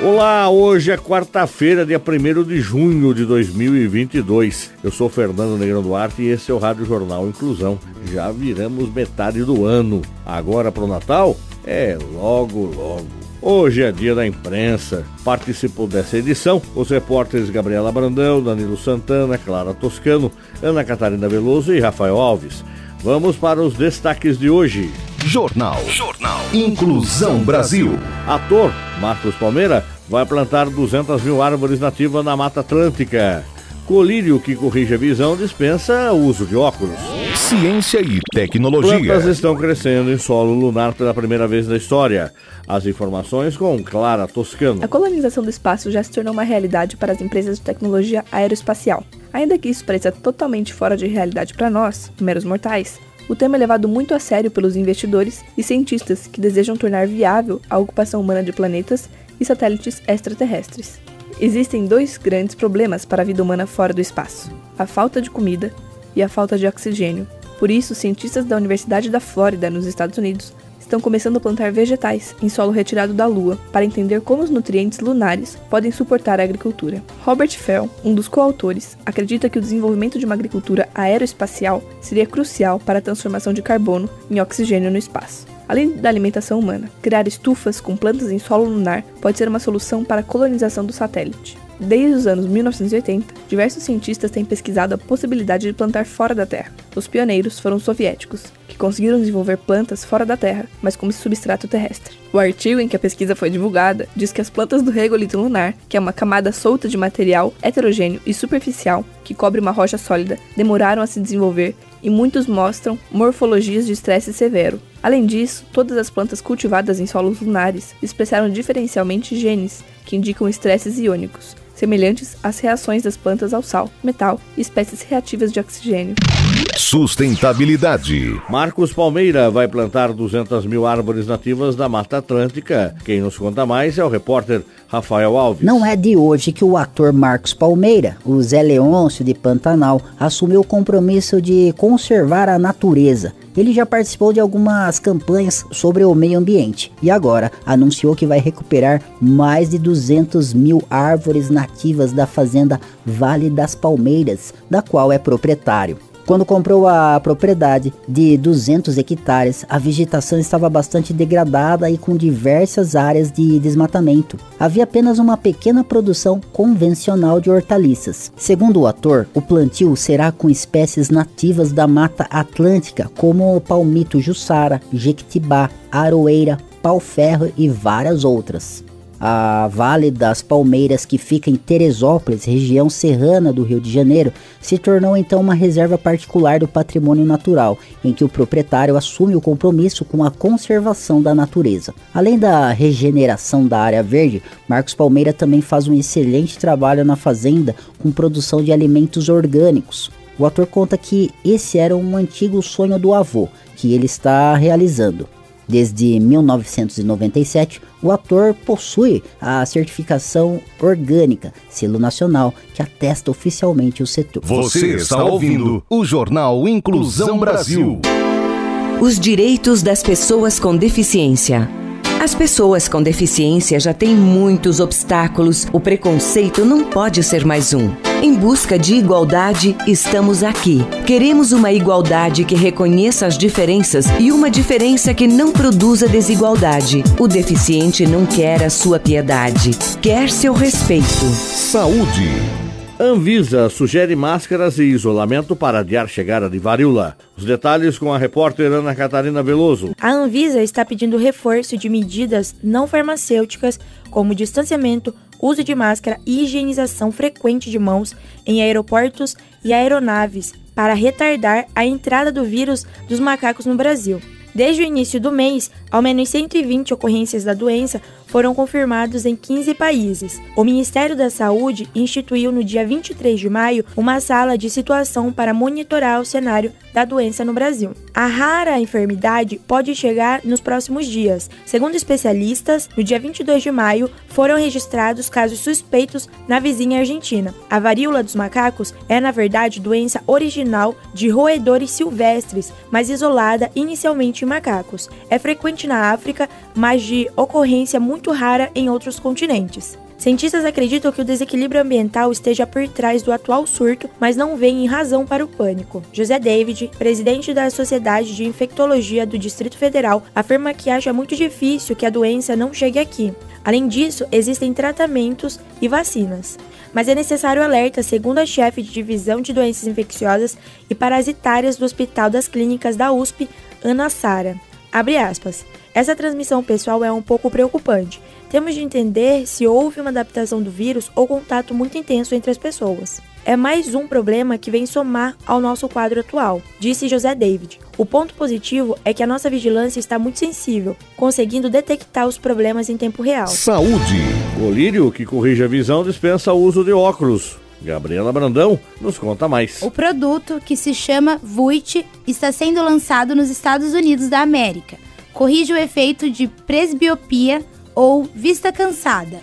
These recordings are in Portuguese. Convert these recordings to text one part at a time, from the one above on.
Olá, hoje é quarta-feira, dia 1 de junho de 2022. Eu sou Fernando Negrão Duarte e esse é o Rádio Jornal Inclusão. Já viramos metade do ano. Agora para o Natal? É logo, logo. Hoje é dia da imprensa. Participou dessa edição os repórteres Gabriela Brandão, Danilo Santana, Clara Toscano, Ana Catarina Veloso e Rafael Alves. Vamos para os destaques de hoje. Jornal. Jornal. Inclusão Brasil. Ator Marcos Palmeira vai plantar 200 mil árvores nativas na Mata Atlântica. Colírio que corrige a visão dispensa o uso de óculos. Ciência e tecnologia. Plantas estão crescendo em solo lunar pela primeira vez na história. As informações com Clara Toscano. A colonização do espaço já se tornou uma realidade para as empresas de tecnologia aeroespacial. Ainda que isso pareça totalmente fora de realidade para nós, meros mortais, o tema é levado muito a sério pelos investidores e cientistas que desejam tornar viável a ocupação humana de planetas e satélites extraterrestres. Existem dois grandes problemas para a vida humana fora do espaço: a falta de comida e a falta de oxigênio. Por isso, cientistas da Universidade da Flórida, nos Estados Unidos, estão começando a plantar vegetais em solo retirado da Lua para entender como os nutrientes lunares podem suportar a agricultura. Robert Fell, um dos coautores, acredita que o desenvolvimento de uma agricultura aeroespacial seria crucial para a transformação de carbono em oxigênio no espaço. Além da alimentação humana, criar estufas com plantas em solo lunar pode ser uma solução para a colonização do satélite. Desde os anos 1980, diversos cientistas têm pesquisado a possibilidade de plantar fora da Terra. Os pioneiros foram os soviéticos, que conseguiram desenvolver plantas fora da Terra, mas como substrato terrestre. O artigo em que a pesquisa foi divulgada diz que as plantas do regolito lunar, que é uma camada solta de material heterogêneo e superficial que cobre uma rocha sólida, demoraram a se desenvolver e muitos mostram morfologias de estresse severo. Além disso, todas as plantas cultivadas em solos lunares expressaram diferencialmente genes que indicam estresses iônicos, semelhantes às reações das plantas ao sal, metal e espécies reativas de oxigênio. Sustentabilidade. Marcos Palmeira vai plantar 200 mil árvores nativas da Mata Atlântica. Quem nos conta mais é o repórter Rafael Alves. Não é de hoje que o ator Marcos Palmeira, o Zé Leôncio de Pantanal, assumiu o compromisso de conservar a natureza. Ele já participou de algumas campanhas sobre o meio ambiente e agora anunciou que vai recuperar mais de 200 mil árvores nativas da fazenda Vale das Palmeiras, da qual é proprietário. Quando comprou a propriedade de 200 hectares, a vegetação estava bastante degradada e com diversas áreas de desmatamento. Havia apenas uma pequena produção convencional de hortaliças. Segundo o ator, o plantio será com espécies nativas da Mata Atlântica, como palmito jussara, jequitibá, aroeira, pau-ferro e várias outras a Vale das Palmeiras, que fica em Teresópolis, região serrana do Rio de Janeiro, se tornou então uma reserva particular do patrimônio natural, em que o proprietário assume o compromisso com a conservação da natureza. Além da regeneração da área verde, Marcos Palmeira também faz um excelente trabalho na fazenda com produção de alimentos orgânicos. O ator conta que esse era um antigo sonho do avô, que ele está realizando. Desde 1997, o ator possui a certificação orgânica, selo nacional, que atesta oficialmente o setor. Você está ouvindo o Jornal Inclusão Brasil. Os direitos das pessoas com deficiência. As pessoas com deficiência já têm muitos obstáculos, o preconceito não pode ser mais um. Em busca de igualdade, estamos aqui. Queremos uma igualdade que reconheça as diferenças e uma diferença que não produza desigualdade. O deficiente não quer a sua piedade, quer seu respeito. Saúde. Anvisa sugere máscaras e isolamento para adiar chegada de varíola. Os detalhes com a repórter Ana Catarina Veloso. A Anvisa está pedindo reforço de medidas não farmacêuticas, como distanciamento, uso de máscara e higienização frequente de mãos em aeroportos e aeronaves, para retardar a entrada do vírus dos macacos no Brasil. Desde o início do mês, ao menos 120 ocorrências da doença foram confirmados em 15 países. O Ministério da Saúde instituiu no dia 23 de maio uma sala de situação para monitorar o cenário da doença no Brasil. A rara enfermidade pode chegar nos próximos dias. Segundo especialistas, no dia 22 de maio foram registrados casos suspeitos na vizinha Argentina. A varíola dos macacos é, na verdade, doença original de roedores silvestres, mas isolada inicialmente em macacos. É frequente na África, mas de ocorrência muito rara em outros continentes. Cientistas acreditam que o desequilíbrio ambiental esteja por trás do atual surto, mas não veem razão para o pânico. José David, presidente da Sociedade de Infectologia do Distrito Federal, afirma que acha muito difícil que a doença não chegue aqui. Além disso, existem tratamentos e vacinas. Mas é necessário alerta, segundo a chefe de divisão de doenças infecciosas e parasitárias do Hospital das Clínicas da USP, Ana Sara. Abre aspas. Essa transmissão pessoal é um pouco preocupante. Temos de entender se houve uma adaptação do vírus ou contato muito intenso entre as pessoas. É mais um problema que vem somar ao nosso quadro atual, disse José David. O ponto positivo é que a nossa vigilância está muito sensível, conseguindo detectar os problemas em tempo real. Saúde. Colírio, que corrige a visão, dispensa o uso de óculos. Gabriela Brandão nos conta mais. O produto, que se chama Vuit, está sendo lançado nos Estados Unidos da América corrige o efeito de presbiopia ou vista cansada,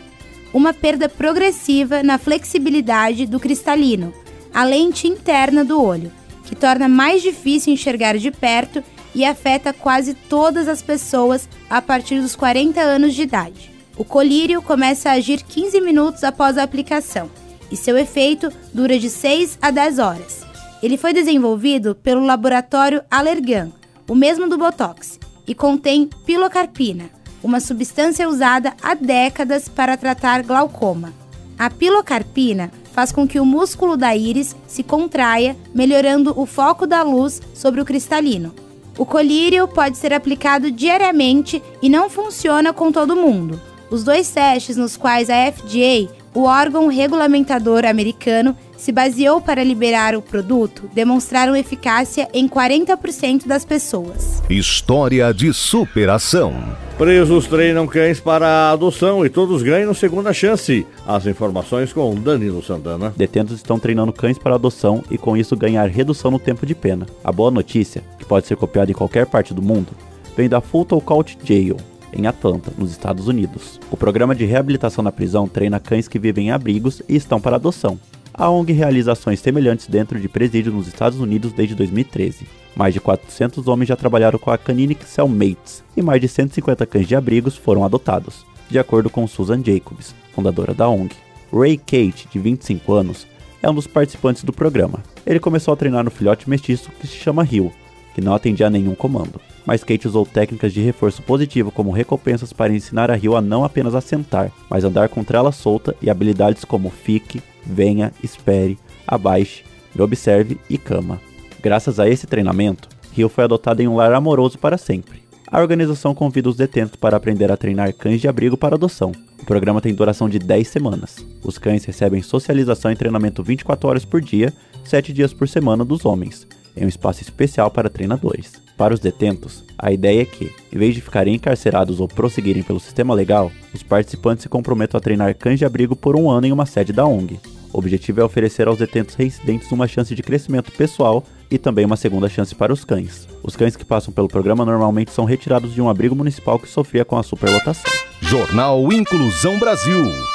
uma perda progressiva na flexibilidade do cristalino, a lente interna do olho, que torna mais difícil enxergar de perto e afeta quase todas as pessoas a partir dos 40 anos de idade. O colírio começa a agir 15 minutos após a aplicação e seu efeito dura de 6 a 10 horas. Ele foi desenvolvido pelo laboratório Allergan, o mesmo do Botox, e contém pilocarpina, uma substância usada há décadas para tratar glaucoma. A pilocarpina faz com que o músculo da íris se contraia, melhorando o foco da luz sobre o cristalino. O colírio pode ser aplicado diariamente e não funciona com todo mundo. Os dois testes nos quais a FDA, o órgão regulamentador americano, se baseou para liberar o produto demonstraram eficácia em 40% das pessoas. História de superação. Presos treinam cães para adoção e todos ganham segunda chance. As informações com Danilo Santana. Detentos estão treinando cães para adoção e com isso ganhar redução no tempo de pena. A boa notícia, que pode ser copiada em qualquer parte do mundo, vem da Fulton County Jail, em Atlanta, nos Estados Unidos. O programa de reabilitação na prisão treina cães que vivem em abrigos e estão para adoção. A ONG realiza ações semelhantes dentro de presídios nos Estados Unidos desde 2013. Mais de 400 homens já trabalharam com a Canine Cellmates e mais de 150 cães de abrigos foram adotados, de acordo com Susan Jacobs, fundadora da ONG. Ray Kate, de 25 anos, é um dos participantes do programa. Ele começou a treinar no filhote mestiço que se chama Rio, que não atendia a nenhum comando. Mas Kate usou técnicas de reforço positivo como recompensas para ensinar a Rio a não apenas assentar, mas andar contra ela solta e habilidades como fique, venha, espere, abaixe, observe e cama. Graças a esse treinamento, Rio foi adotado em um lar amoroso para sempre. A organização convida os detentos para aprender a treinar cães de abrigo para adoção. O programa tem duração de 10 semanas. Os cães recebem socialização e treinamento 24 horas por dia, 7 dias por semana dos homens, em um espaço especial para treinadores. Para os detentos, a ideia é que, em vez de ficarem encarcerados ou prosseguirem pelo sistema legal, os participantes se comprometam a treinar cães de abrigo por um ano em uma sede da ONG. O objetivo é oferecer aos detentos reincidentes uma chance de crescimento pessoal e também uma segunda chance para os cães. Os cães que passam pelo programa normalmente são retirados de um abrigo municipal que sofria com a superlotação. Jornal Inclusão Brasil.